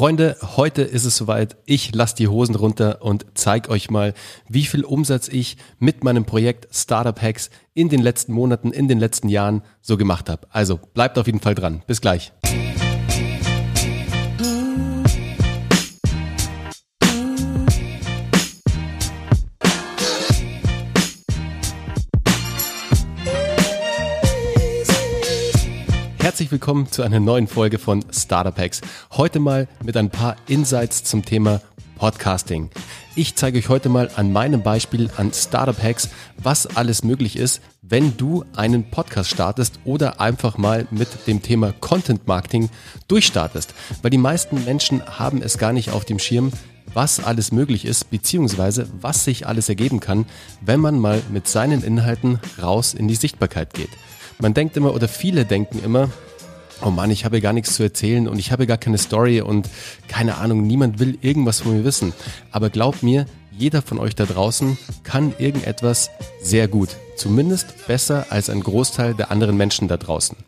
Freunde, heute ist es soweit. Ich lasse die Hosen runter und zeige euch mal, wie viel Umsatz ich mit meinem Projekt Startup Hacks in den letzten Monaten, in den letzten Jahren so gemacht habe. Also bleibt auf jeden Fall dran. Bis gleich. Herzlich willkommen zu einer neuen Folge von Startup Hacks. Heute mal mit ein paar Insights zum Thema Podcasting. Ich zeige euch heute mal an meinem Beispiel an Startup Hacks, was alles möglich ist, wenn du einen Podcast startest oder einfach mal mit dem Thema Content Marketing durchstartest. Weil die meisten Menschen haben es gar nicht auf dem Schirm, was alles möglich ist, beziehungsweise was sich alles ergeben kann, wenn man mal mit seinen Inhalten raus in die Sichtbarkeit geht. Man denkt immer oder viele denken immer, oh Mann, ich habe gar nichts zu erzählen und ich habe gar keine Story und keine Ahnung, niemand will irgendwas von mir wissen. Aber glaubt mir, jeder von euch da draußen kann irgendetwas sehr gut. Zumindest besser als ein Großteil der anderen Menschen da draußen.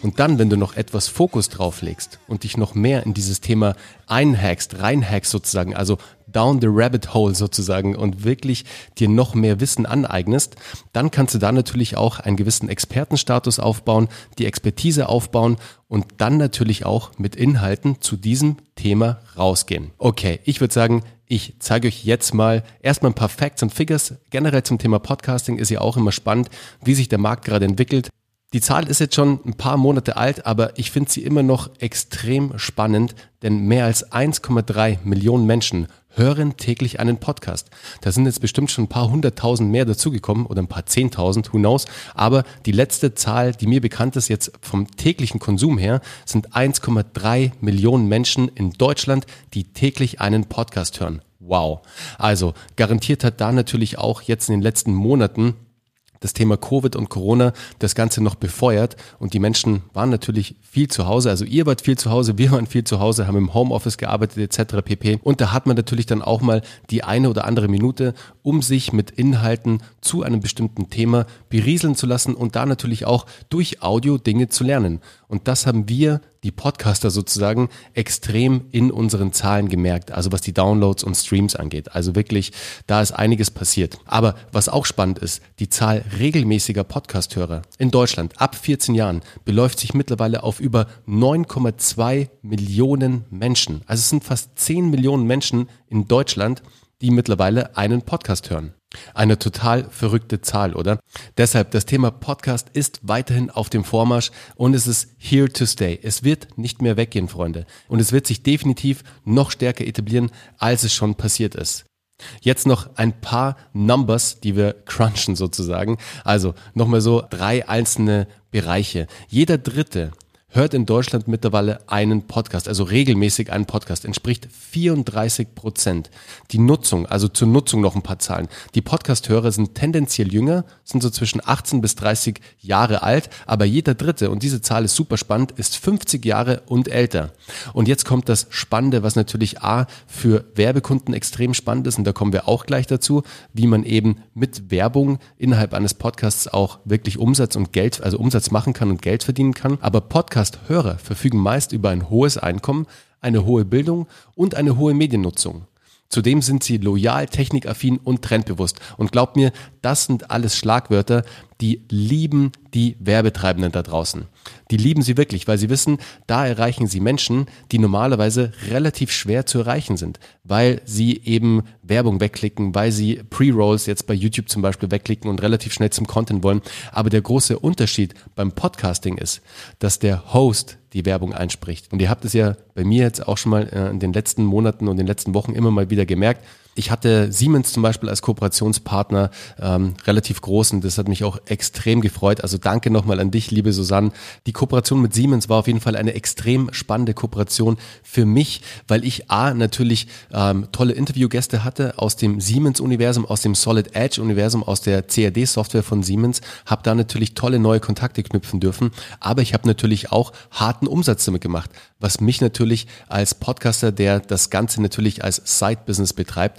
Und dann, wenn du noch etwas Fokus drauf legst und dich noch mehr in dieses Thema einhackst, reinhackst sozusagen, also down the rabbit hole sozusagen und wirklich dir noch mehr Wissen aneignest, dann kannst du da natürlich auch einen gewissen Expertenstatus aufbauen, die Expertise aufbauen und dann natürlich auch mit Inhalten zu diesem Thema rausgehen. Okay, ich würde sagen, ich zeige euch jetzt mal erstmal ein paar Facts und Figures. Generell zum Thema Podcasting ist ja auch immer spannend, wie sich der Markt gerade entwickelt. Die Zahl ist jetzt schon ein paar Monate alt, aber ich finde sie immer noch extrem spannend, denn mehr als 1,3 Millionen Menschen hören täglich einen Podcast. Da sind jetzt bestimmt schon ein paar hunderttausend mehr dazugekommen oder ein paar zehntausend, who knows. Aber die letzte Zahl, die mir bekannt ist jetzt vom täglichen Konsum her, sind 1,3 Millionen Menschen in Deutschland, die täglich einen Podcast hören. Wow. Also garantiert hat da natürlich auch jetzt in den letzten Monaten das Thema Covid und Corona das Ganze noch befeuert und die Menschen waren natürlich viel zu Hause. Also ihr wart viel zu Hause, wir waren viel zu Hause, haben im Homeoffice gearbeitet etc. pp. Und da hat man natürlich dann auch mal die eine oder andere Minute, um sich mit Inhalten zu einem bestimmten Thema berieseln zu lassen und da natürlich auch durch Audio Dinge zu lernen. Und das haben wir die Podcaster sozusagen extrem in unseren Zahlen gemerkt, also was die Downloads und Streams angeht. Also wirklich, da ist einiges passiert. Aber was auch spannend ist, die Zahl regelmäßiger Podcasthörer in Deutschland ab 14 Jahren beläuft sich mittlerweile auf über 9,2 Millionen Menschen. Also es sind fast 10 Millionen Menschen in Deutschland, die mittlerweile einen Podcast hören. Eine total verrückte Zahl, oder? Deshalb, das Thema Podcast ist weiterhin auf dem Vormarsch und es ist here to stay. Es wird nicht mehr weggehen, Freunde. Und es wird sich definitiv noch stärker etablieren, als es schon passiert ist. Jetzt noch ein paar Numbers, die wir crunchen sozusagen. Also nochmal so drei einzelne Bereiche. Jeder Dritte hört in Deutschland mittlerweile einen Podcast, also regelmäßig einen Podcast, entspricht 34 Prozent. Die Nutzung, also zur Nutzung noch ein paar Zahlen. Die Podcast-Hörer sind tendenziell jünger, sind so zwischen 18 bis 30 Jahre alt, aber jeder Dritte, und diese Zahl ist super spannend, ist 50 Jahre und älter. Und jetzt kommt das Spannende, was natürlich A für Werbekunden extrem spannend ist, und da kommen wir auch gleich dazu, wie man eben mit Werbung innerhalb eines Podcasts auch wirklich Umsatz und Geld, also Umsatz machen kann und Geld verdienen kann. Aber Podcast Podcast-Hörer verfügen meist über ein hohes Einkommen, eine hohe Bildung und eine hohe Mediennutzung. Zudem sind sie loyal, technikaffin und trendbewusst. Und glaubt mir, das sind alles Schlagwörter, die lieben die Werbetreibenden da draußen. Die lieben sie wirklich, weil sie wissen, da erreichen sie Menschen, die normalerweise relativ schwer zu erreichen sind, weil sie eben Werbung wegklicken, weil sie Pre-Rolls jetzt bei YouTube zum Beispiel wegklicken und relativ schnell zum Content wollen. Aber der große Unterschied beim Podcasting ist, dass der Host die Werbung einspricht. Und ihr habt es ja bei mir jetzt auch schon mal äh, in den letzten Monaten und den letzten Wochen immer mal wieder gemerkt, ich hatte Siemens zum Beispiel als Kooperationspartner ähm, relativ groß und das hat mich auch extrem gefreut. Also danke nochmal an dich, liebe Susanne. Die Kooperation mit Siemens war auf jeden Fall eine extrem spannende Kooperation für mich, weil ich A natürlich ähm, tolle Interviewgäste hatte aus dem Siemens-Universum, aus dem Solid Edge-Universum, aus der CAD-Software von Siemens, habe da natürlich tolle neue Kontakte knüpfen dürfen, aber ich habe natürlich auch harten Umsatz damit gemacht, was mich natürlich als Podcaster, der das Ganze natürlich als Side-Business betreibt,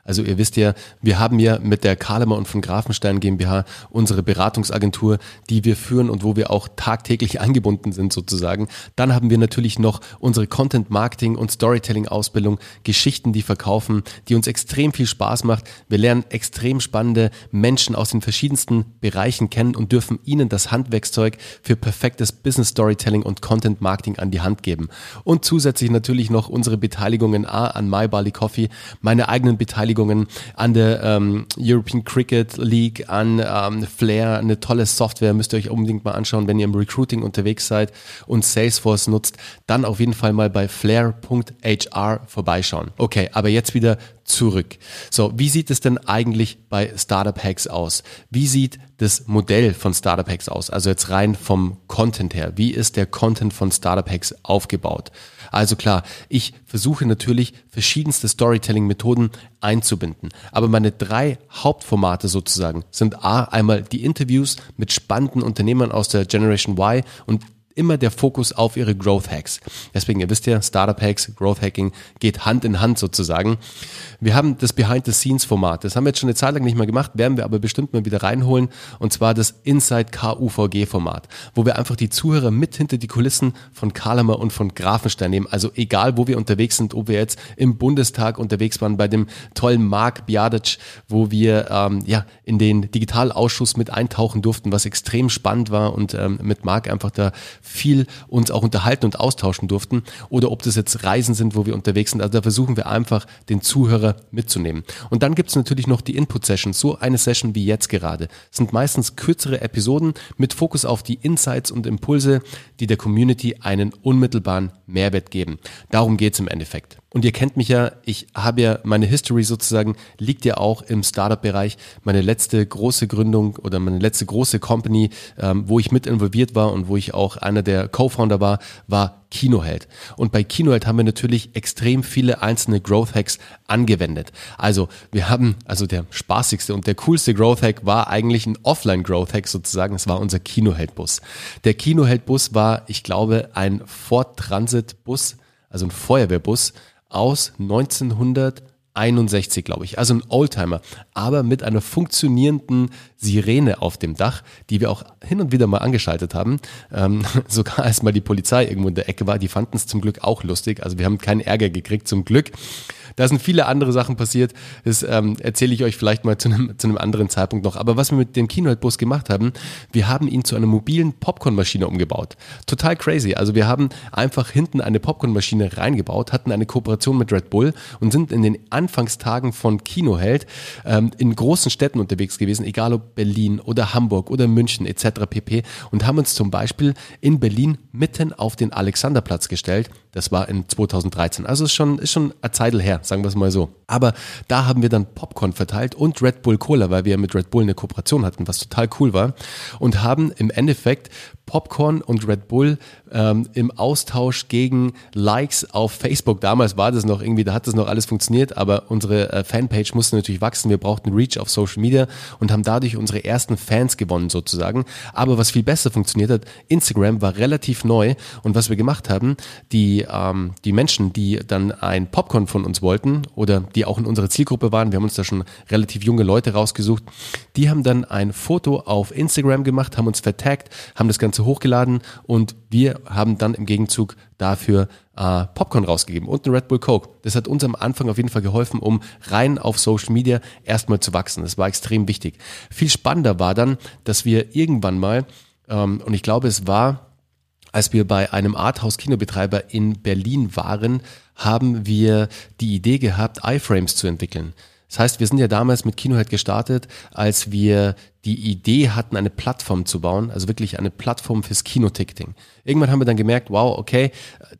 Also ihr wisst ja, wir haben ja mit der Kalemer und von Grafenstein GmbH unsere Beratungsagentur, die wir führen und wo wir auch tagtäglich angebunden sind sozusagen. Dann haben wir natürlich noch unsere Content Marketing und Storytelling Ausbildung, Geschichten, die verkaufen, die uns extrem viel Spaß macht. Wir lernen extrem spannende Menschen aus den verschiedensten Bereichen kennen und dürfen ihnen das Handwerkszeug für perfektes Business Storytelling und Content Marketing an die Hand geben. Und zusätzlich natürlich noch unsere Beteiligungen A an My Barley Coffee, meine eigenen Beteiligungen an der ähm, European Cricket League, an ähm, Flair, eine tolle Software, müsst ihr euch unbedingt mal anschauen, wenn ihr im Recruiting unterwegs seid und Salesforce nutzt, dann auf jeden Fall mal bei flair.hr vorbeischauen. Okay, aber jetzt wieder zurück. So, wie sieht es denn eigentlich bei Startup Hacks aus? Wie sieht das Modell von Startup Hacks aus? Also jetzt rein vom Content her. Wie ist der Content von Startup Hacks aufgebaut? Also klar, ich versuche natürlich verschiedenste Storytelling-Methoden einzubinden. Aber meine drei Hauptformate sozusagen sind A, einmal die Interviews mit spannenden Unternehmern aus der Generation Y und immer der Fokus auf ihre Growth Hacks. Deswegen, ihr wisst ja, Startup Hacks, Growth Hacking geht Hand in Hand sozusagen. Wir haben das Behind-the-Scenes-Format. Das haben wir jetzt schon eine Zeit lang nicht mehr gemacht, werden wir aber bestimmt mal wieder reinholen. Und zwar das Inside KUVG-Format, wo wir einfach die Zuhörer mit hinter die Kulissen von Kalamer und von Grafenstein nehmen. Also egal, wo wir unterwegs sind, ob wir jetzt im Bundestag unterwegs waren, bei dem tollen Mark Bjadic, wo wir ähm, ja in den Digitalausschuss mit eintauchen durften, was extrem spannend war und ähm, mit Mark einfach da viel uns auch unterhalten und austauschen durften. Oder ob das jetzt Reisen sind, wo wir unterwegs sind. Also da versuchen wir einfach den Zuhörer mitzunehmen. Und dann gibt es natürlich noch die Input-Sessions. So eine Session wie jetzt gerade das sind meistens kürzere Episoden mit Fokus auf die Insights und Impulse, die der Community einen unmittelbaren Mehrwert geben. Darum geht es im Endeffekt. Und ihr kennt mich ja, ich habe ja meine History sozusagen, liegt ja auch im Startup-Bereich. Meine letzte große Gründung oder meine letzte große Company, ähm, wo ich mit involviert war und wo ich auch einer der Co-Founder war, war Kinoheld. Und bei Kinoheld haben wir natürlich extrem viele einzelne Growth Hacks angewendet. Also wir haben, also der spaßigste und der coolste Growth Hack war eigentlich ein Offline Growth Hack sozusagen. Es war unser Kinoheld Bus. Der Kinoheld Bus war, ich glaube, ein Ford Transit Bus, also ein Feuerwehrbus aus 1961, glaube ich. Also ein Oldtimer, aber mit einer funktionierenden Sirene auf dem Dach, die wir auch hin und wieder mal angeschaltet haben. Ähm, sogar als mal die Polizei irgendwo in der Ecke war, die fanden es zum Glück auch lustig. Also wir haben keinen Ärger gekriegt, zum Glück. Da sind viele andere Sachen passiert. Das ähm, erzähle ich euch vielleicht mal zu einem, zu einem anderen Zeitpunkt noch. Aber was wir mit dem Kinohead-Bus gemacht haben, wir haben ihn zu einer mobilen Popcornmaschine umgebaut. Total crazy. Also wir haben einfach hinten eine Popcornmaschine reingebaut, hatten eine Kooperation mit Red Bull und sind in den Anfangstagen von Kinoheld ähm, in großen Städten unterwegs gewesen, egal ob Berlin oder Hamburg oder München etc. pp. Und haben uns zum Beispiel in Berlin mitten auf den Alexanderplatz gestellt. Das war in 2013. Also ist schon, ist schon eine Zeit her sagen wir es mal so. Aber da haben wir dann Popcorn verteilt und Red Bull Cola, weil wir mit Red Bull eine Kooperation hatten, was total cool war. Und haben im Endeffekt Popcorn und Red Bull ähm, im Austausch gegen Likes auf Facebook. Damals war das noch irgendwie, da hat das noch alles funktioniert, aber unsere äh, Fanpage musste natürlich wachsen. Wir brauchten Reach auf Social Media und haben dadurch unsere ersten Fans gewonnen sozusagen. Aber was viel besser funktioniert hat, Instagram war relativ neu und was wir gemacht haben, die, ähm, die Menschen, die dann ein Popcorn von uns wollten oder die auch in unserer Zielgruppe waren, wir haben uns da schon relativ junge Leute rausgesucht, die haben dann ein Foto auf Instagram gemacht, haben uns vertagt, haben das Ganze hochgeladen und wir haben dann im Gegenzug dafür äh, Popcorn rausgegeben und ein Red Bull Coke. Das hat uns am Anfang auf jeden Fall geholfen, um rein auf Social Media erstmal zu wachsen. Das war extrem wichtig. Viel spannender war dann, dass wir irgendwann mal, ähm, und ich glaube, es war als wir bei einem Arthouse-Kinobetreiber in Berlin waren, haben wir die Idee gehabt, iFrames zu entwickeln. Das heißt, wir sind ja damals mit Kinohead gestartet, als wir die Idee hatten, eine Plattform zu bauen, also wirklich eine Plattform fürs Kinoticketing. Irgendwann haben wir dann gemerkt, wow, okay,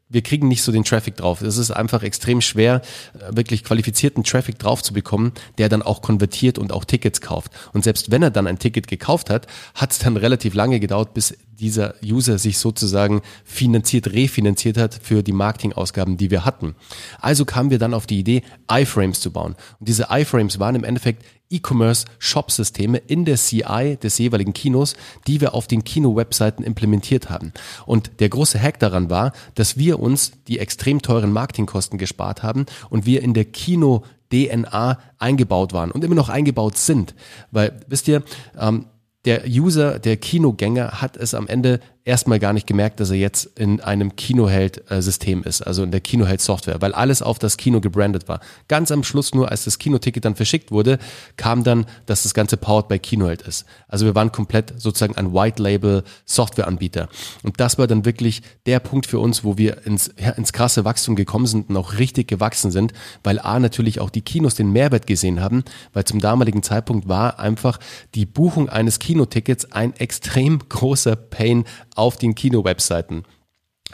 wir kriegen nicht so den Traffic drauf. Es ist einfach extrem schwer, wirklich qualifizierten Traffic drauf zu bekommen, der dann auch konvertiert und auch Tickets kauft. Und selbst wenn er dann ein Ticket gekauft hat, hat es dann relativ lange gedauert, bis dieser User sich sozusagen finanziert, refinanziert hat für die Marketingausgaben, die wir hatten. Also kamen wir dann auf die Idee, iFrames zu bauen. Und diese iFrames waren im Endeffekt E-Commerce-Shop-Systeme in der CI des jeweiligen Kinos, die wir auf den Kino-Webseiten implementiert haben. Und der große Hack daran war, dass wir uns die extrem teuren Marketingkosten gespart haben und wir in der Kino DNA eingebaut waren und immer noch eingebaut sind. Weil, wisst ihr, ähm, der User, der Kinogänger hat es am Ende erstmal gar nicht gemerkt, dass er jetzt in einem Kinoheld-System ist, also in der Kinoheld-Software, weil alles auf das Kino gebrandet war. Ganz am Schluss nur, als das Kinoticket dann verschickt wurde, kam dann, dass das Ganze powered by Kinoheld ist. Also wir waren komplett sozusagen ein White-Label-Software-Anbieter. Und das war dann wirklich der Punkt für uns, wo wir ins, ja, ins krasse Wachstum gekommen sind und auch richtig gewachsen sind, weil A natürlich auch die Kinos den Mehrwert gesehen haben, weil zum damaligen Zeitpunkt war einfach die Buchung eines Kinotickets ein extrem großer Pain auf den Kino-Webseiten.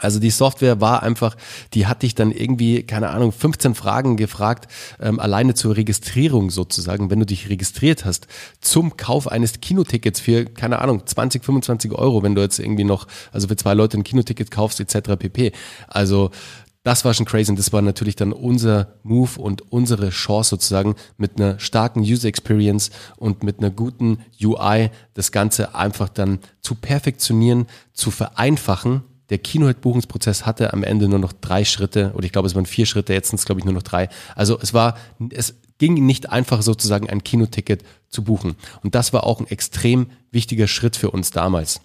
Also die Software war einfach, die hatte ich dann irgendwie, keine Ahnung, 15 Fragen gefragt, ähm, alleine zur Registrierung sozusagen, wenn du dich registriert hast, zum Kauf eines Kinotickets für, keine Ahnung, 20, 25 Euro, wenn du jetzt irgendwie noch, also für zwei Leute ein Kinoticket kaufst, etc. pp. Also das war schon crazy und das war natürlich dann unser Move und unsere Chance sozusagen mit einer starken User Experience und mit einer guten UI das Ganze einfach dann zu perfektionieren, zu vereinfachen. Der Kinohit-Buchungsprozess hatte am Ende nur noch drei Schritte oder ich glaube, es waren vier Schritte, jetzt sind es glaube ich nur noch drei. Also es war, es ging nicht einfach sozusagen ein Kinoticket zu buchen. Und das war auch ein extrem wichtiger Schritt für uns damals.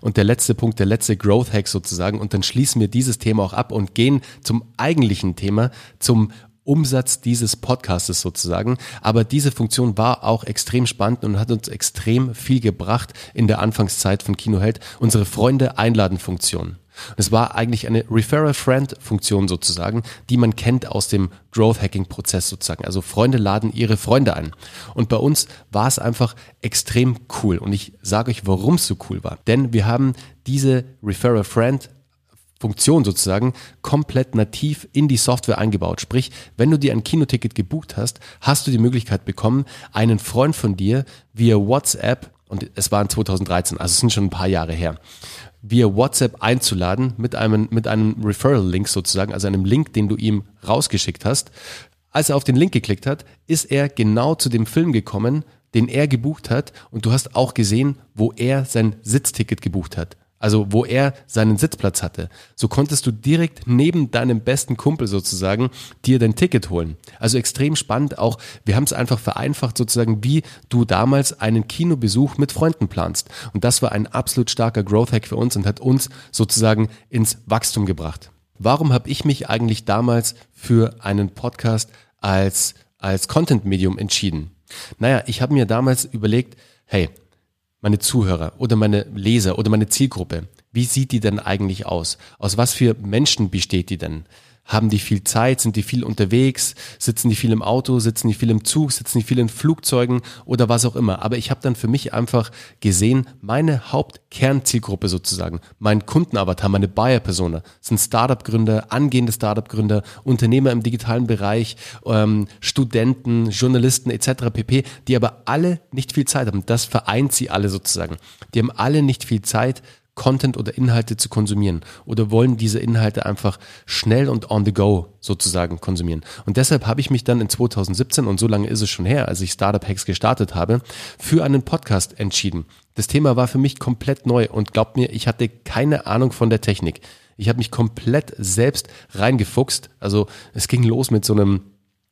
Und der letzte Punkt, der letzte Growth Hack sozusagen, und dann schließen wir dieses Thema auch ab und gehen zum eigentlichen Thema, zum Umsatz dieses Podcastes sozusagen. Aber diese Funktion war auch extrem spannend und hat uns extrem viel gebracht in der Anfangszeit von Kinoheld. Unsere Freunde einladen Funktion. Es war eigentlich eine Referral-Friend-Funktion sozusagen, die man kennt aus dem Growth-Hacking-Prozess sozusagen. Also Freunde laden ihre Freunde ein. Und bei uns war es einfach extrem cool. Und ich sage euch, warum es so cool war. Denn wir haben diese Referral-Friend Funktion sozusagen komplett nativ in die Software eingebaut. Sprich, wenn du dir ein Kinoticket gebucht hast, hast du die Möglichkeit bekommen, einen Freund von dir via WhatsApp, und es war in 2013, also es sind schon ein paar Jahre her, via WhatsApp einzuladen mit einem, mit einem Referral-Link sozusagen, also einem Link, den du ihm rausgeschickt hast. Als er auf den Link geklickt hat, ist er genau zu dem Film gekommen, den er gebucht hat und du hast auch gesehen, wo er sein Sitzticket gebucht hat. Also wo er seinen Sitzplatz hatte. So konntest du direkt neben deinem besten Kumpel sozusagen dir dein Ticket holen. Also extrem spannend auch. Wir haben es einfach vereinfacht sozusagen, wie du damals einen Kinobesuch mit Freunden planst. Und das war ein absolut starker Growth Hack für uns und hat uns sozusagen ins Wachstum gebracht. Warum habe ich mich eigentlich damals für einen Podcast als, als Content-Medium entschieden? Naja, ich habe mir damals überlegt, hey, meine Zuhörer oder meine Leser oder meine Zielgruppe, wie sieht die denn eigentlich aus? Aus was für Menschen besteht die denn? Haben die viel Zeit? Sind die viel unterwegs? Sitzen die viel im Auto? Sitzen die viel im Zug? Sitzen die viel in Flugzeugen oder was auch immer? Aber ich habe dann für mich einfach gesehen, meine Hauptkernzielgruppe sozusagen, mein Kundenavatar, meine Buyer-Persona sind Startup-Gründer, angehende Startup-Gründer, Unternehmer im digitalen Bereich, ähm, Studenten, Journalisten etc. pp., die aber alle nicht viel Zeit haben. Das vereint sie alle sozusagen. Die haben alle nicht viel Zeit, Content oder Inhalte zu konsumieren oder wollen diese Inhalte einfach schnell und on the go sozusagen konsumieren. Und deshalb habe ich mich dann in 2017, und so lange ist es schon her, als ich Startup Hacks gestartet habe, für einen Podcast entschieden. Das Thema war für mich komplett neu und glaubt mir, ich hatte keine Ahnung von der Technik. Ich habe mich komplett selbst reingefuchst. Also es ging los mit so einem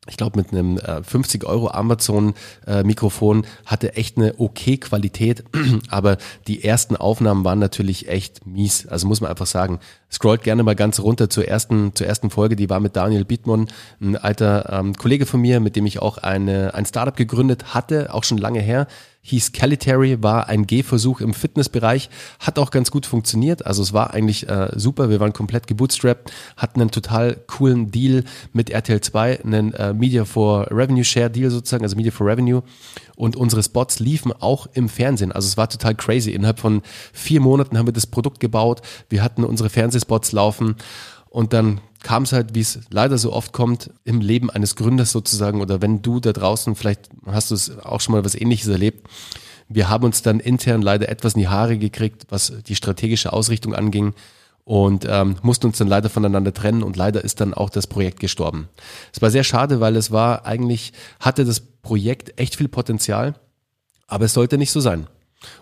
ich glaube, mit einem äh, 50 Euro Amazon-Mikrofon äh, hatte echt eine okay Qualität, aber die ersten Aufnahmen waren natürlich echt mies. Also muss man einfach sagen. Scrollt gerne mal ganz runter zur ersten, zur ersten Folge, die war mit Daniel Bietmann, ein alter ähm, Kollege von mir, mit dem ich auch eine, ein Startup gegründet hatte, auch schon lange her hieß Calitary, war ein Gehversuch im Fitnessbereich, hat auch ganz gut funktioniert. Also es war eigentlich äh, super. Wir waren komplett gebootstrapped, hatten einen total coolen Deal mit RTL 2, einen äh, Media for Revenue Share Deal sozusagen, also Media for Revenue. Und unsere Spots liefen auch im Fernsehen. Also es war total crazy. Innerhalb von vier Monaten haben wir das Produkt gebaut. Wir hatten unsere Fernsehspots laufen. Und dann kam es halt, wie es leider so oft kommt, im Leben eines Gründers sozusagen, oder wenn du da draußen, vielleicht hast du es auch schon mal was ähnliches erlebt, wir haben uns dann intern leider etwas in die Haare gekriegt, was die strategische Ausrichtung anging und ähm, mussten uns dann leider voneinander trennen und leider ist dann auch das Projekt gestorben. Es war sehr schade, weil es war eigentlich, hatte das Projekt echt viel Potenzial, aber es sollte nicht so sein.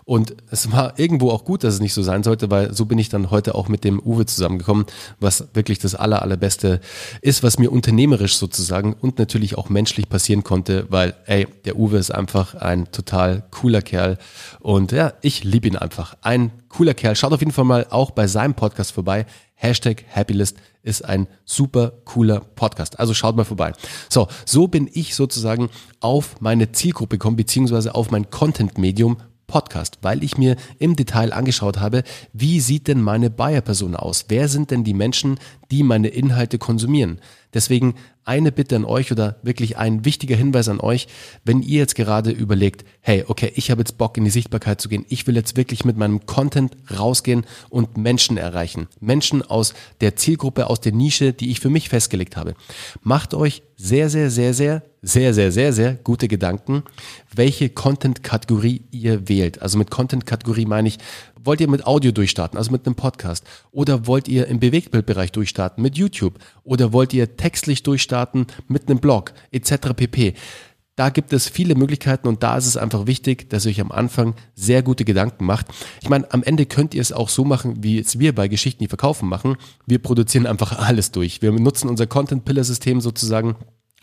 Und es war irgendwo auch gut, dass es nicht so sein sollte, weil so bin ich dann heute auch mit dem Uwe zusammengekommen, was wirklich das aller, allerbeste ist, was mir unternehmerisch sozusagen und natürlich auch menschlich passieren konnte, weil, ey, der Uwe ist einfach ein total cooler Kerl und ja, ich liebe ihn einfach. Ein cooler Kerl. Schaut auf jeden Fall mal auch bei seinem Podcast vorbei. Hashtag Happylist ist ein super cooler Podcast. Also schaut mal vorbei. So, so bin ich sozusagen auf meine Zielgruppe gekommen, beziehungsweise auf mein Content-Medium Podcast, weil ich mir im Detail angeschaut habe, wie sieht denn meine Buyer-Persona aus? Wer sind denn die Menschen, die meine Inhalte konsumieren? Deswegen eine Bitte an euch oder wirklich ein wichtiger Hinweis an euch, wenn ihr jetzt gerade überlegt, hey, okay, ich habe jetzt Bock in die Sichtbarkeit zu gehen, ich will jetzt wirklich mit meinem Content rausgehen und Menschen erreichen. Menschen aus der Zielgruppe, aus der Nische, die ich für mich festgelegt habe. Macht euch sehr, sehr, sehr, sehr, sehr, sehr, sehr, sehr gute Gedanken, welche Content-Kategorie ihr wählt. Also mit Content-Kategorie meine ich, wollt ihr mit Audio durchstarten, also mit einem Podcast? Oder wollt ihr im Bewegtbildbereich durchstarten mit YouTube? Oder wollt ihr textlich durchstarten mit einem Blog etc. pp. Da gibt es viele Möglichkeiten und da ist es einfach wichtig, dass ihr euch am Anfang sehr gute Gedanken macht. Ich meine, am Ende könnt ihr es auch so machen, wie es wir bei Geschichten, die verkaufen machen. Wir produzieren einfach alles durch. Wir nutzen unser Content-Pillar-System sozusagen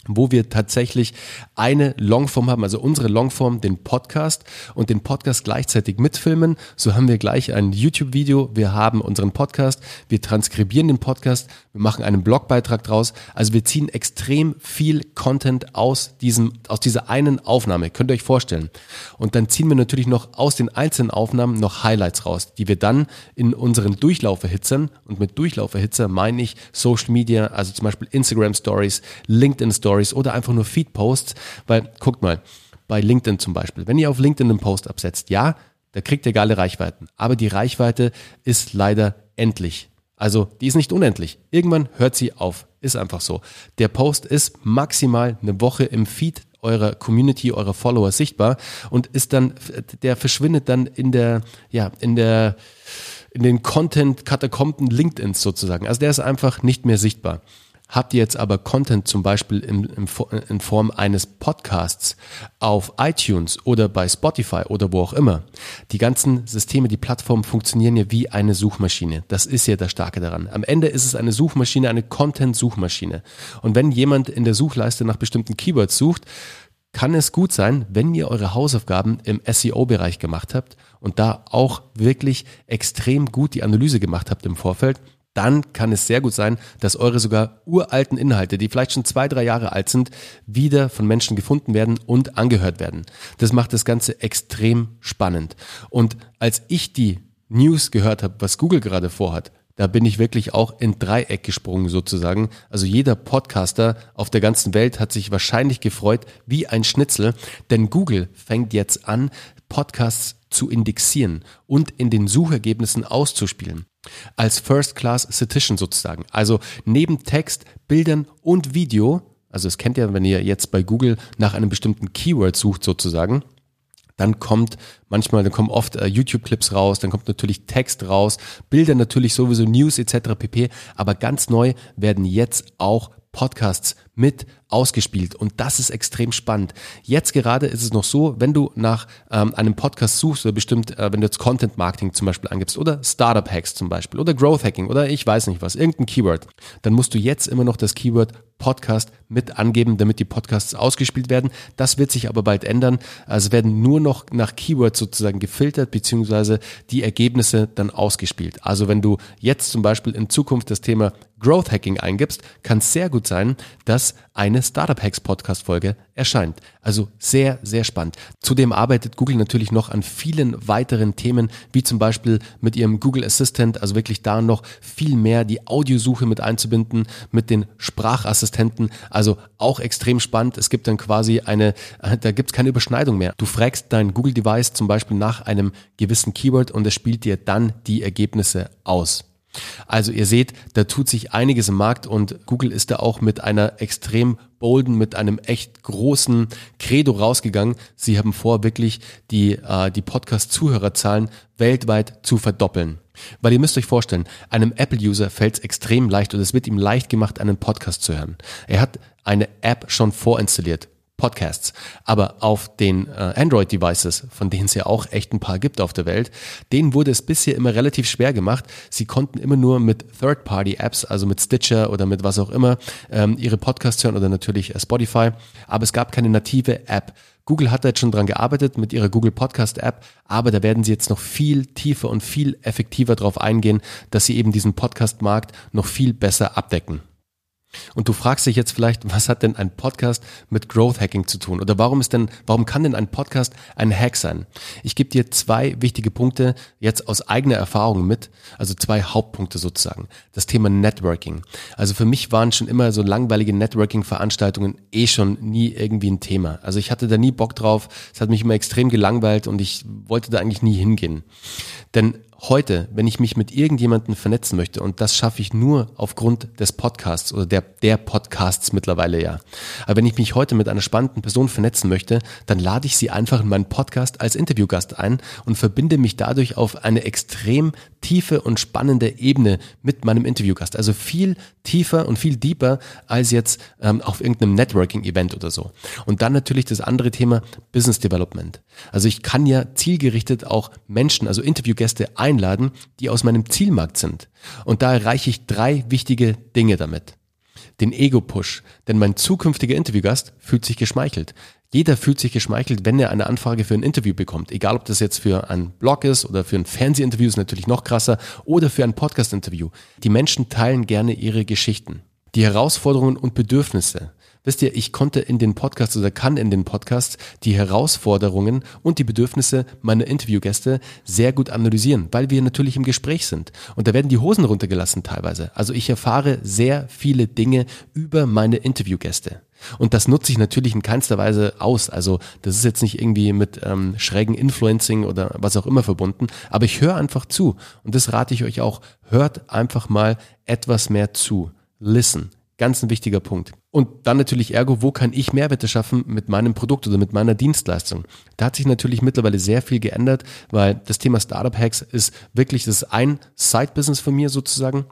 wo wir tatsächlich eine Longform haben, also unsere Longform, den Podcast und den Podcast gleichzeitig mitfilmen. So haben wir gleich ein YouTube-Video, wir haben unseren Podcast, wir transkribieren den Podcast, wir machen einen Blogbeitrag draus. Also wir ziehen extrem viel Content aus diesem, aus dieser einen Aufnahme, könnt ihr euch vorstellen. Und dann ziehen wir natürlich noch aus den einzelnen Aufnahmen noch Highlights raus, die wir dann in unseren Durchlauferhitzern, und mit Durchlauferhitzer meine ich Social Media, also zum Beispiel Instagram Stories, LinkedIn Stories, Stories oder einfach nur Feed-Posts, weil guckt mal, bei LinkedIn zum Beispiel, wenn ihr auf LinkedIn einen Post absetzt, ja, da kriegt ihr geile Reichweiten, aber die Reichweite ist leider endlich. Also die ist nicht unendlich. Irgendwann hört sie auf. Ist einfach so. Der Post ist maximal eine Woche im Feed eurer Community, eurer Follower sichtbar und ist dann, der verschwindet dann in der, ja, in der, in den Content-Katakomben LinkedIns sozusagen. Also der ist einfach nicht mehr sichtbar. Habt ihr jetzt aber Content zum Beispiel in, in, in, Form eines Podcasts auf iTunes oder bei Spotify oder wo auch immer, die ganzen Systeme, die Plattformen funktionieren ja wie eine Suchmaschine. Das ist ja das Starke daran. Am Ende ist es eine Suchmaschine, eine Content-Suchmaschine. Und wenn jemand in der Suchleiste nach bestimmten Keywords sucht, kann es gut sein, wenn ihr eure Hausaufgaben im SEO-Bereich gemacht habt und da auch wirklich extrem gut die Analyse gemacht habt im Vorfeld, dann kann es sehr gut sein, dass eure sogar uralten Inhalte, die vielleicht schon zwei, drei Jahre alt sind, wieder von Menschen gefunden werden und angehört werden. Das macht das Ganze extrem spannend. Und als ich die News gehört habe, was Google gerade vorhat, da bin ich wirklich auch in Dreieck gesprungen sozusagen. Also jeder Podcaster auf der ganzen Welt hat sich wahrscheinlich gefreut wie ein Schnitzel, denn Google fängt jetzt an, Podcasts zu indexieren und in den Suchergebnissen auszuspielen. Als First Class Citizen sozusagen. Also neben Text, Bildern und Video, also das kennt ihr, wenn ihr jetzt bei Google nach einem bestimmten Keyword sucht sozusagen, dann kommt manchmal, dann kommen oft äh, YouTube-Clips raus, dann kommt natürlich Text raus, Bilder natürlich sowieso, News etc. pp. Aber ganz neu werden jetzt auch Podcasts mit ausgespielt und das ist extrem spannend. Jetzt gerade ist es noch so, wenn du nach ähm, einem Podcast suchst oder bestimmt, äh, wenn du jetzt Content Marketing zum Beispiel angibst oder Startup Hacks zum Beispiel oder Growth Hacking oder ich weiß nicht was, irgendein Keyword, dann musst du jetzt immer noch das Keyword Podcast mit angeben, damit die Podcasts ausgespielt werden. Das wird sich aber bald ändern. Also werden nur noch nach Keywords sozusagen gefiltert, beziehungsweise die Ergebnisse dann ausgespielt. Also wenn du jetzt zum Beispiel in Zukunft das Thema Growth Hacking eingibst, kann es sehr gut sein, eine Startup Hacks Podcast Folge erscheint. Also sehr, sehr spannend. Zudem arbeitet Google natürlich noch an vielen weiteren Themen, wie zum Beispiel mit ihrem Google Assistant, also wirklich da noch viel mehr die Audiosuche mit einzubinden, mit den Sprachassistenten. Also auch extrem spannend. Es gibt dann quasi eine, da gibt es keine Überschneidung mehr. Du fragst dein Google Device zum Beispiel nach einem gewissen Keyword und es spielt dir dann die Ergebnisse aus. Also ihr seht, da tut sich einiges im Markt und Google ist da auch mit einer extrem bolden, mit einem echt großen Credo rausgegangen. Sie haben vor, wirklich die, äh, die Podcast-Zuhörerzahlen weltweit zu verdoppeln. Weil ihr müsst euch vorstellen, einem Apple-User fällt es extrem leicht und es wird ihm leicht gemacht, einen Podcast zu hören. Er hat eine App schon vorinstalliert. Podcasts. Aber auf den äh, Android-Devices, von denen es ja auch echt ein paar gibt auf der Welt, denen wurde es bisher immer relativ schwer gemacht. Sie konnten immer nur mit Third-Party-Apps, also mit Stitcher oder mit was auch immer, ähm, ihre Podcasts hören oder natürlich äh, Spotify. Aber es gab keine native App. Google hat da jetzt schon dran gearbeitet mit ihrer Google Podcast App, aber da werden sie jetzt noch viel tiefer und viel effektiver drauf eingehen, dass sie eben diesen Podcast-Markt noch viel besser abdecken. Und du fragst dich jetzt vielleicht, was hat denn ein Podcast mit Growth Hacking zu tun? Oder warum ist denn, warum kann denn ein Podcast ein Hack sein? Ich gebe dir zwei wichtige Punkte jetzt aus eigener Erfahrung mit, also zwei Hauptpunkte sozusagen. Das Thema Networking. Also für mich waren schon immer so langweilige Networking-Veranstaltungen eh schon nie irgendwie ein Thema. Also ich hatte da nie Bock drauf. Es hat mich immer extrem gelangweilt und ich wollte da eigentlich nie hingehen. Denn heute, wenn ich mich mit irgendjemandem vernetzen möchte, und das schaffe ich nur aufgrund des Podcasts oder der, der Podcasts mittlerweile ja. Aber wenn ich mich heute mit einer spannenden Person vernetzen möchte, dann lade ich sie einfach in meinen Podcast als Interviewgast ein und verbinde mich dadurch auf eine extrem tiefe und spannende Ebene mit meinem Interviewgast. Also viel tiefer und viel deeper als jetzt ähm, auf irgendeinem Networking-Event oder so. Und dann natürlich das andere Thema Business Development. Also ich kann ja zielgerichtet auch Menschen, also Interviewgäste einladen, die aus meinem Zielmarkt sind. Und da erreiche ich drei wichtige Dinge damit. Den Ego-Push, denn mein zukünftiger Interviewgast fühlt sich geschmeichelt. Jeder fühlt sich geschmeichelt, wenn er eine Anfrage für ein Interview bekommt. Egal, ob das jetzt für ein Blog ist oder für ein Fernsehinterview, ist natürlich noch krasser, oder für ein Podcast-Interview. Die Menschen teilen gerne ihre Geschichten. Die Herausforderungen und Bedürfnisse. Wisst ihr, ich konnte in den Podcasts oder kann in den Podcasts die Herausforderungen und die Bedürfnisse meiner Interviewgäste sehr gut analysieren, weil wir natürlich im Gespräch sind. Und da werden die Hosen runtergelassen teilweise. Also ich erfahre sehr viele Dinge über meine Interviewgäste. Und das nutze ich natürlich in keinster Weise aus. Also das ist jetzt nicht irgendwie mit ähm, schrägen Influencing oder was auch immer verbunden. Aber ich höre einfach zu. Und das rate ich euch auch. Hört einfach mal etwas mehr zu. Listen. Ganz ein wichtiger Punkt. Und dann natürlich ergo, wo kann ich Mehrwerte schaffen mit meinem Produkt oder mit meiner Dienstleistung? Da hat sich natürlich mittlerweile sehr viel geändert, weil das Thema Startup Hacks ist wirklich, das ist ein Side-Business von mir sozusagen.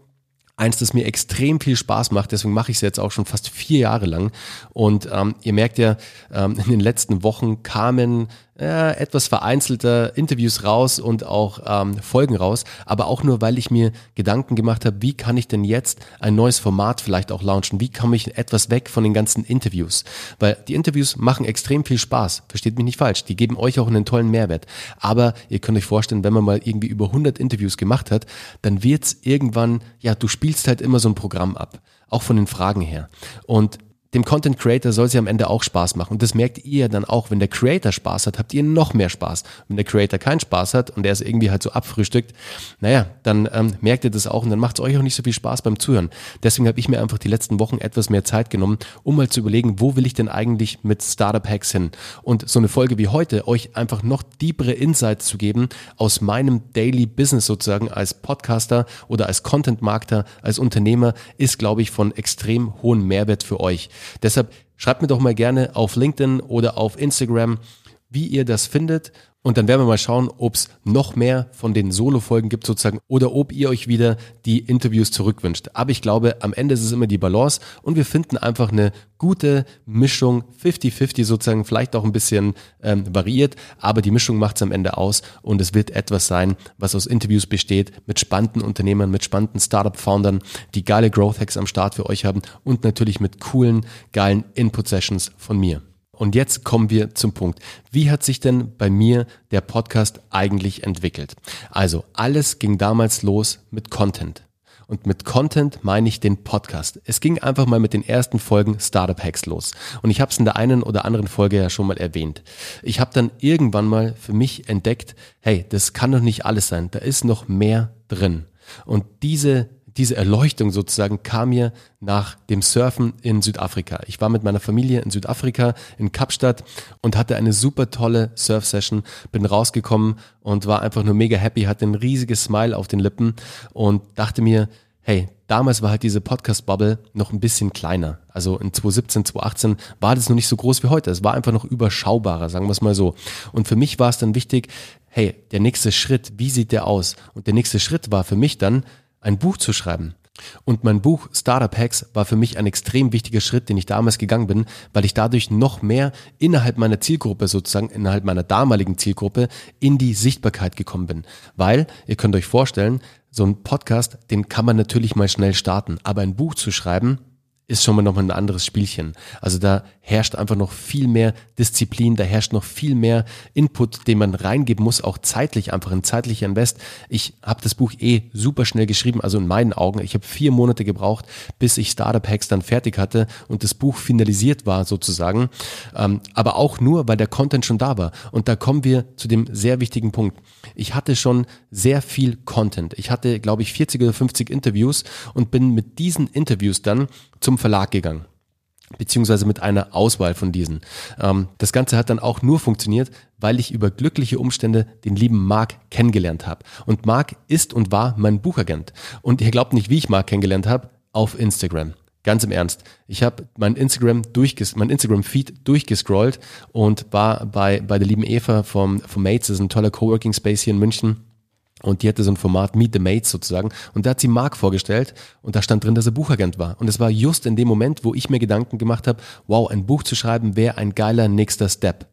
Eins, das mir extrem viel Spaß macht, deswegen mache ich es jetzt auch schon fast vier Jahre lang. Und ähm, ihr merkt ja, ähm, in den letzten Wochen kamen äh, etwas vereinzelter Interviews raus und auch ähm, Folgen raus, aber auch nur, weil ich mir Gedanken gemacht habe, wie kann ich denn jetzt ein neues Format vielleicht auch launchen? Wie komme ich etwas weg von den ganzen Interviews? Weil die Interviews machen extrem viel Spaß, versteht mich nicht falsch, die geben euch auch einen tollen Mehrwert. Aber ihr könnt euch vorstellen, wenn man mal irgendwie über 100 Interviews gemacht hat, dann wird's irgendwann, ja, du spielst halt immer so ein Programm ab, auch von den Fragen her. Und dem Content Creator soll sie am Ende auch Spaß machen. Und das merkt ihr dann auch, wenn der Creator Spaß hat, habt ihr noch mehr Spaß. Wenn der Creator keinen Spaß hat und der ist irgendwie halt so abfrühstückt, naja, dann ähm, merkt ihr das auch und dann macht es euch auch nicht so viel Spaß beim Zuhören. Deswegen habe ich mir einfach die letzten Wochen etwas mehr Zeit genommen, um mal zu überlegen, wo will ich denn eigentlich mit Startup Hacks hin? Und so eine Folge wie heute, euch einfach noch deepere Insights zu geben aus meinem Daily Business sozusagen als Podcaster oder als Content Marketer, als Unternehmer, ist, glaube ich, von extrem hohem Mehrwert für euch. Deshalb schreibt mir doch mal gerne auf LinkedIn oder auf Instagram, wie ihr das findet. Und dann werden wir mal schauen, ob es noch mehr von den Solo-Folgen gibt sozusagen oder ob ihr euch wieder die Interviews zurückwünscht. Aber ich glaube, am Ende ist es immer die Balance und wir finden einfach eine gute Mischung, 50-50 sozusagen, vielleicht auch ein bisschen ähm, variiert, aber die Mischung macht es am Ende aus und es wird etwas sein, was aus Interviews besteht mit spannenden Unternehmern, mit spannenden Startup-Foundern, die geile Growth-Hacks am Start für euch haben und natürlich mit coolen, geilen Input-Sessions von mir. Und jetzt kommen wir zum Punkt. Wie hat sich denn bei mir der Podcast eigentlich entwickelt? Also, alles ging damals los mit Content. Und mit Content meine ich den Podcast. Es ging einfach mal mit den ersten Folgen Startup Hacks los. Und ich habe es in der einen oder anderen Folge ja schon mal erwähnt. Ich habe dann irgendwann mal für mich entdeckt, hey, das kann doch nicht alles sein. Da ist noch mehr drin. Und diese diese Erleuchtung sozusagen kam mir nach dem Surfen in Südafrika. Ich war mit meiner Familie in Südafrika, in Kapstadt und hatte eine super tolle Surf-Session, bin rausgekommen und war einfach nur mega happy, hatte ein riesiges Smile auf den Lippen und dachte mir, hey, damals war halt diese Podcast-Bubble noch ein bisschen kleiner. Also in 2017, 2018 war das noch nicht so groß wie heute. Es war einfach noch überschaubarer, sagen wir es mal so. Und für mich war es dann wichtig, hey, der nächste Schritt, wie sieht der aus? Und der nächste Schritt war für mich dann, ein Buch zu schreiben. Und mein Buch Startup Hacks war für mich ein extrem wichtiger Schritt, den ich damals gegangen bin, weil ich dadurch noch mehr innerhalb meiner Zielgruppe sozusagen, innerhalb meiner damaligen Zielgruppe in die Sichtbarkeit gekommen bin. Weil, ihr könnt euch vorstellen, so ein Podcast, den kann man natürlich mal schnell starten, aber ein Buch zu schreiben, ist schon mal nochmal ein anderes Spielchen. Also da herrscht einfach noch viel mehr Disziplin, da herrscht noch viel mehr Input, den man reingeben muss, auch zeitlich einfach ein zeitlicher Invest. Ich habe das Buch eh super schnell geschrieben, also in meinen Augen. Ich habe vier Monate gebraucht, bis ich Startup Hacks dann fertig hatte und das Buch finalisiert war sozusagen. Ähm, aber auch nur, weil der Content schon da war. Und da kommen wir zu dem sehr wichtigen Punkt. Ich hatte schon sehr viel Content. Ich hatte, glaube ich, 40 oder 50 Interviews und bin mit diesen Interviews dann zum Verlag gegangen beziehungsweise mit einer Auswahl von diesen. Ähm, das Ganze hat dann auch nur funktioniert, weil ich über glückliche Umstände den lieben Marc kennengelernt habe. Und Marc ist und war mein Buchagent. Und ihr glaubt nicht, wie ich Marc kennengelernt habe, auf Instagram. Ganz im Ernst. Ich habe mein Instagram durchges mein Instagram Feed durchgescrollt und war bei bei der lieben Eva vom vom Mates, das ist ein toller Coworking Space hier in München und die hatte so ein Format Meet the Mates sozusagen. Und da hat sie Mark vorgestellt und da stand drin, dass er Buchagent war. Und es war just in dem Moment, wo ich mir Gedanken gemacht habe, wow, ein Buch zu schreiben wäre ein geiler nächster Step.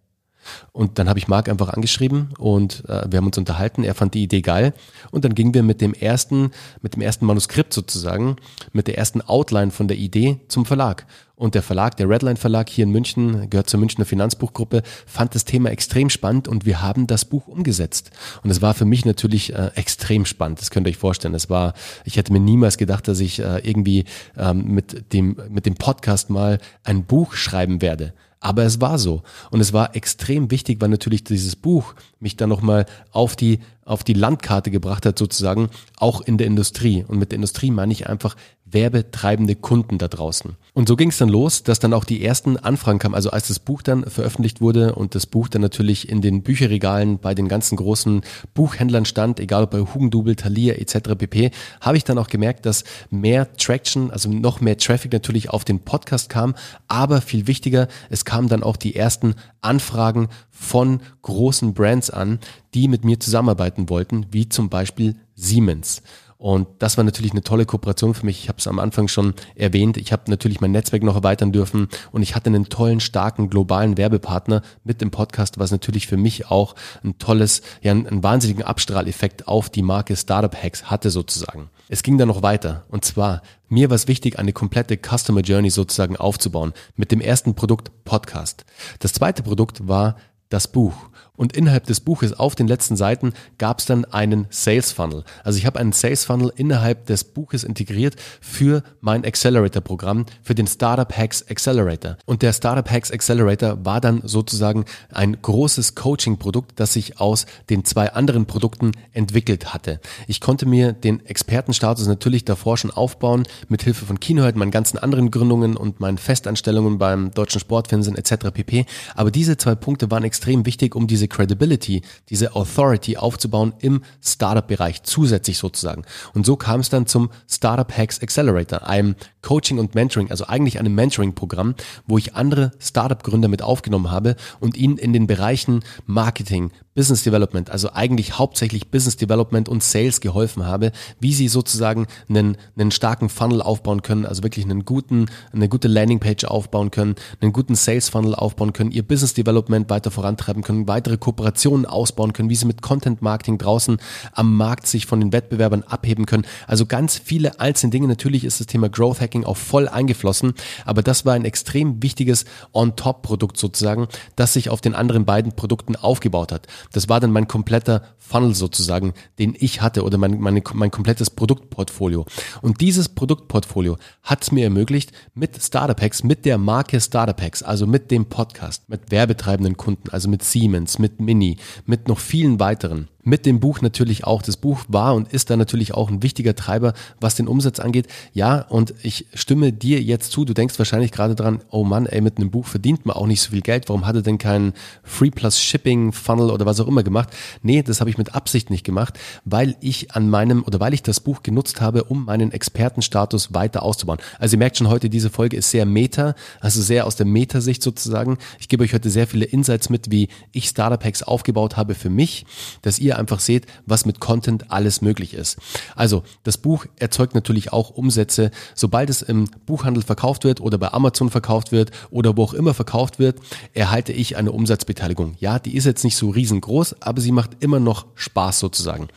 Und dann habe ich Marc einfach angeschrieben und äh, wir haben uns unterhalten. Er fand die Idee geil. Und dann gingen wir mit dem ersten, mit dem ersten Manuskript sozusagen, mit der ersten Outline von der Idee zum Verlag. Und der Verlag, der Redline Verlag hier in München, gehört zur Münchner Finanzbuchgruppe, fand das Thema extrem spannend und wir haben das Buch umgesetzt. Und es war für mich natürlich äh, extrem spannend. Das könnt ihr euch vorstellen. Es war, ich hätte mir niemals gedacht, dass ich äh, irgendwie ähm, mit dem, mit dem Podcast mal ein Buch schreiben werde. Aber es war so. Und es war extrem wichtig, weil natürlich dieses Buch mich dann nochmal auf die, auf die Landkarte gebracht hat, sozusagen, auch in der Industrie. Und mit der Industrie meine ich einfach werbetreibende Kunden da draußen. Und so ging es dann los, dass dann auch die ersten Anfragen kamen. Also als das Buch dann veröffentlicht wurde und das Buch dann natürlich in den Bücherregalen bei den ganzen großen Buchhändlern stand, egal ob bei Hugendubel, Thalia etc. pp, habe ich dann auch gemerkt, dass mehr Traction, also noch mehr Traffic natürlich auf den Podcast kam. Aber viel wichtiger, es kamen dann auch die ersten Anfragen von großen Brands an, die mit mir zusammenarbeiten wollten, wie zum Beispiel Siemens. Und das war natürlich eine tolle Kooperation für mich. Ich habe es am Anfang schon erwähnt. Ich habe natürlich mein Netzwerk noch erweitern dürfen und ich hatte einen tollen, starken globalen Werbepartner mit dem Podcast, was natürlich für mich auch ein tolles, ja, einen, wahnsinnigen Abstrahleffekt auf die Marke Startup Hacks hatte sozusagen. Es ging dann noch weiter und zwar mir war es wichtig, eine komplette Customer Journey sozusagen aufzubauen mit dem ersten Produkt Podcast. Das zweite Produkt war das Buch. Und innerhalb des Buches auf den letzten Seiten gab es dann einen Sales Funnel. Also ich habe einen Sales Funnel innerhalb des Buches integriert für mein Accelerator-Programm, für den Startup Hacks Accelerator. Und der Startup Hacks Accelerator war dann sozusagen ein großes Coaching-Produkt, das sich aus den zwei anderen Produkten entwickelt hatte. Ich konnte mir den Expertenstatus natürlich davor schon aufbauen, mit Hilfe von Kinoheld, meinen ganzen anderen Gründungen und meinen Festanstellungen beim Deutschen Sportfernsehen etc. pp. Aber diese zwei Punkte waren extrem wichtig, um diese diese Credibility, diese Authority aufzubauen im Startup-Bereich zusätzlich sozusagen. Und so kam es dann zum Startup Hacks Accelerator, einem Coaching und Mentoring, also eigentlich einem Mentoring-Programm, wo ich andere Startup-Gründer mit aufgenommen habe und ihnen in den Bereichen Marketing, Business Development, also eigentlich hauptsächlich Business Development und Sales geholfen habe, wie sie sozusagen einen, einen starken Funnel aufbauen können, also wirklich einen guten, eine gute Landingpage aufbauen können, einen guten Sales Funnel aufbauen können, ihr Business Development weiter vorantreiben können, weitere Kooperationen ausbauen können, wie sie mit Content Marketing draußen am Markt sich von den Wettbewerbern abheben können. Also ganz viele einzelne Dinge. Natürlich ist das Thema Growth Hacking auch voll eingeflossen, aber das war ein extrem wichtiges On-Top-Produkt sozusagen, das sich auf den anderen beiden Produkten aufgebaut hat. Das war dann mein kompletter Funnel sozusagen, den ich hatte oder mein, meine, mein komplettes Produktportfolio. Und dieses Produktportfolio hat es mir ermöglicht, mit Startup Hacks, mit der Marke Startup Hacks, also mit dem Podcast, mit werbetreibenden Kunden, also mit Siemens, mit Mini, mit noch vielen weiteren, mit dem Buch natürlich auch. Das Buch war und ist da natürlich auch ein wichtiger Treiber, was den Umsatz angeht. Ja, und ich stimme dir jetzt zu. Du denkst wahrscheinlich gerade dran, oh Mann, ey, mit einem Buch verdient man auch nicht so viel Geld. Warum hat er denn keinen Free Plus Shipping Funnel oder was auch immer gemacht? Nee, das habe ich mit Absicht nicht gemacht, weil ich an meinem oder weil ich das Buch genutzt habe, um meinen Expertenstatus weiter auszubauen. Also ihr merkt schon heute, diese Folge ist sehr meta, also sehr aus der Metasicht sozusagen. Ich gebe euch heute sehr viele Insights mit, wie ich Startup Hacks aufgebaut habe für mich, dass ihr einfach seht, was mit Content alles möglich ist. Also, das Buch erzeugt natürlich auch Umsätze. Sobald es im Buchhandel verkauft wird oder bei Amazon verkauft wird oder wo auch immer verkauft wird, erhalte ich eine Umsatzbeteiligung. Ja, die ist jetzt nicht so riesengroß, aber sie macht immer noch Spaß sozusagen.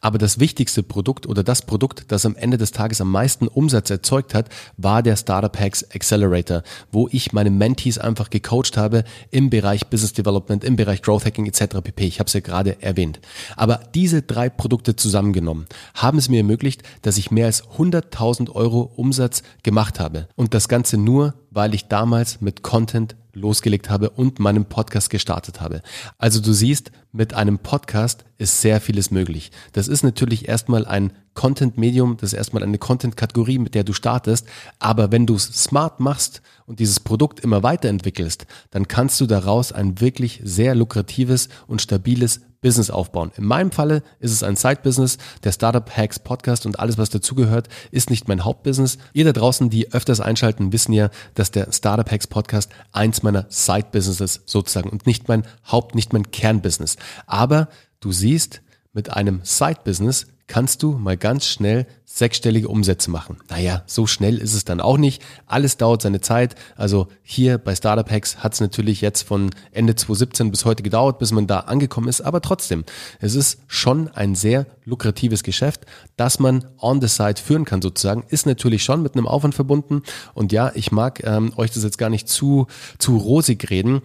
Aber das wichtigste Produkt oder das Produkt, das am Ende des Tages am meisten Umsatz erzeugt hat, war der Startup Hacks Accelerator, wo ich meine Mentees einfach gecoacht habe im Bereich Business Development, im Bereich Growth Hacking etc. pp. Ich habe es ja gerade erwähnt. Aber diese drei Produkte zusammengenommen haben es mir ermöglicht, dass ich mehr als 100.000 Euro Umsatz gemacht habe. Und das Ganze nur, weil ich damals mit Content losgelegt habe und meinen Podcast gestartet habe. Also du siehst, mit einem Podcast ist sehr vieles möglich. Das ist natürlich erstmal ein Content-Medium, das ist erstmal eine Content-Kategorie, mit der du startest. Aber wenn du es smart machst und dieses Produkt immer weiterentwickelst, dann kannst du daraus ein wirklich sehr lukratives und stabiles Business aufbauen. In meinem Falle ist es ein Side-Business. Der Startup Hacks Podcast und alles, was dazugehört, ist nicht mein Hauptbusiness. Ihr da draußen, die öfters einschalten, wissen ja, dass der Startup Hacks Podcast eins meiner Side-Businesses sozusagen und nicht mein Haupt, nicht mein Kernbusiness. Aber du siehst, mit einem Side-Business kannst du mal ganz schnell sechsstellige Umsätze machen. Naja, so schnell ist es dann auch nicht. Alles dauert seine Zeit. Also hier bei Startup Hacks hat es natürlich jetzt von Ende 2017 bis heute gedauert, bis man da angekommen ist. Aber trotzdem, es ist schon ein sehr lukratives Geschäft, das man on the side führen kann sozusagen. Ist natürlich schon mit einem Aufwand verbunden. Und ja, ich mag ähm, euch das jetzt gar nicht zu, zu rosig reden.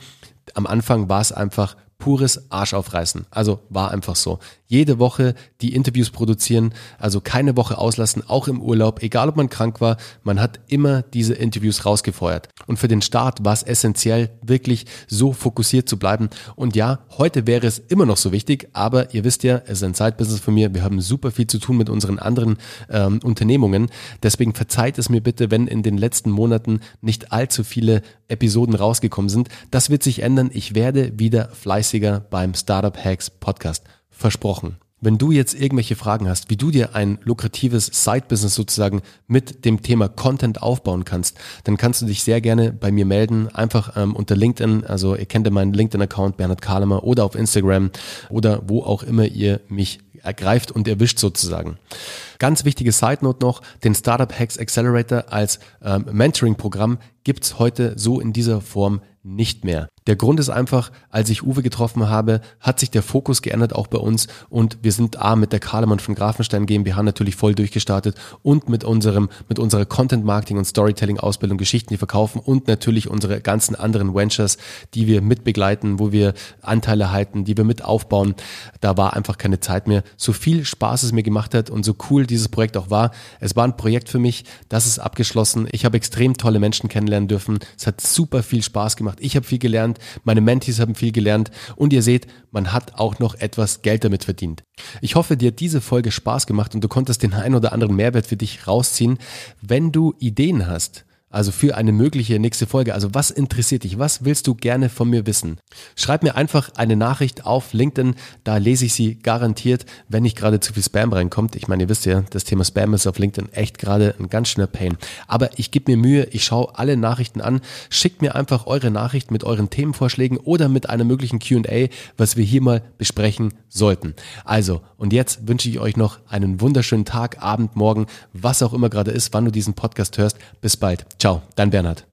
Am Anfang war es einfach pures Arsch aufreißen. Also war einfach so. Jede Woche die Interviews produzieren, also keine Woche auslassen, auch im Urlaub, egal ob man krank war, man hat immer diese Interviews rausgefeuert. Und für den Start war es essentiell, wirklich so fokussiert zu bleiben. Und ja, heute wäre es immer noch so wichtig, aber ihr wisst ja, es ist ein Zeitbusiness von mir, wir haben super viel zu tun mit unseren anderen ähm, Unternehmungen. Deswegen verzeiht es mir bitte, wenn in den letzten Monaten nicht allzu viele Episoden rausgekommen sind. Das wird sich ändern. Ich werde wieder fleißiger beim Startup Hacks Podcast. Versprochen. Wenn du jetzt irgendwelche Fragen hast, wie du dir ein lukratives Side-Business sozusagen mit dem Thema Content aufbauen kannst, dann kannst du dich sehr gerne bei mir melden. Einfach ähm, unter LinkedIn, also ihr kennt ja meinen LinkedIn-Account Bernhard Kahlemer oder auf Instagram oder wo auch immer ihr mich ergreift und erwischt sozusagen. Ganz wichtige Side Note noch, den Startup Hacks Accelerator als ähm, Mentoring-Programm gibt's heute so in dieser Form nicht mehr. Der Grund ist einfach, als ich Uwe getroffen habe, hat sich der Fokus geändert auch bei uns und wir sind A mit der Kahlemann von Grafenstein GmbH natürlich voll durchgestartet und mit unserem, mit unserer Content Marketing und Storytelling Ausbildung Geschichten, die verkaufen und natürlich unsere ganzen anderen Ventures, die wir mitbegleiten, wo wir Anteile halten, die wir mit aufbauen. Da war einfach keine Zeit mehr. So viel Spaß es mir gemacht hat und so cool dieses Projekt auch war. Es war ein Projekt für mich, das ist abgeschlossen. Ich habe extrem tolle Menschen kennenlernen dürfen. Es hat super viel Spaß gemacht. Ich habe viel gelernt meine Mentees haben viel gelernt und ihr seht, man hat auch noch etwas Geld damit verdient. Ich hoffe, dir hat diese Folge Spaß gemacht und du konntest den einen oder anderen Mehrwert für dich rausziehen. Wenn du Ideen hast, also für eine mögliche nächste Folge. Also was interessiert dich? Was willst du gerne von mir wissen? Schreib mir einfach eine Nachricht auf LinkedIn. Da lese ich sie garantiert, wenn nicht gerade zu viel Spam reinkommt. Ich meine, ihr wisst ja, das Thema Spam ist auf LinkedIn echt gerade ein ganz schöner Pain. Aber ich gebe mir Mühe, ich schaue alle Nachrichten an. Schickt mir einfach eure Nachricht mit euren Themenvorschlägen oder mit einer möglichen Q&A, was wir hier mal besprechen sollten. Also, und jetzt wünsche ich euch noch einen wunderschönen Tag, Abend, Morgen, was auch immer gerade ist, wann du diesen Podcast hörst. Bis bald. Ciao, dein Bernhard.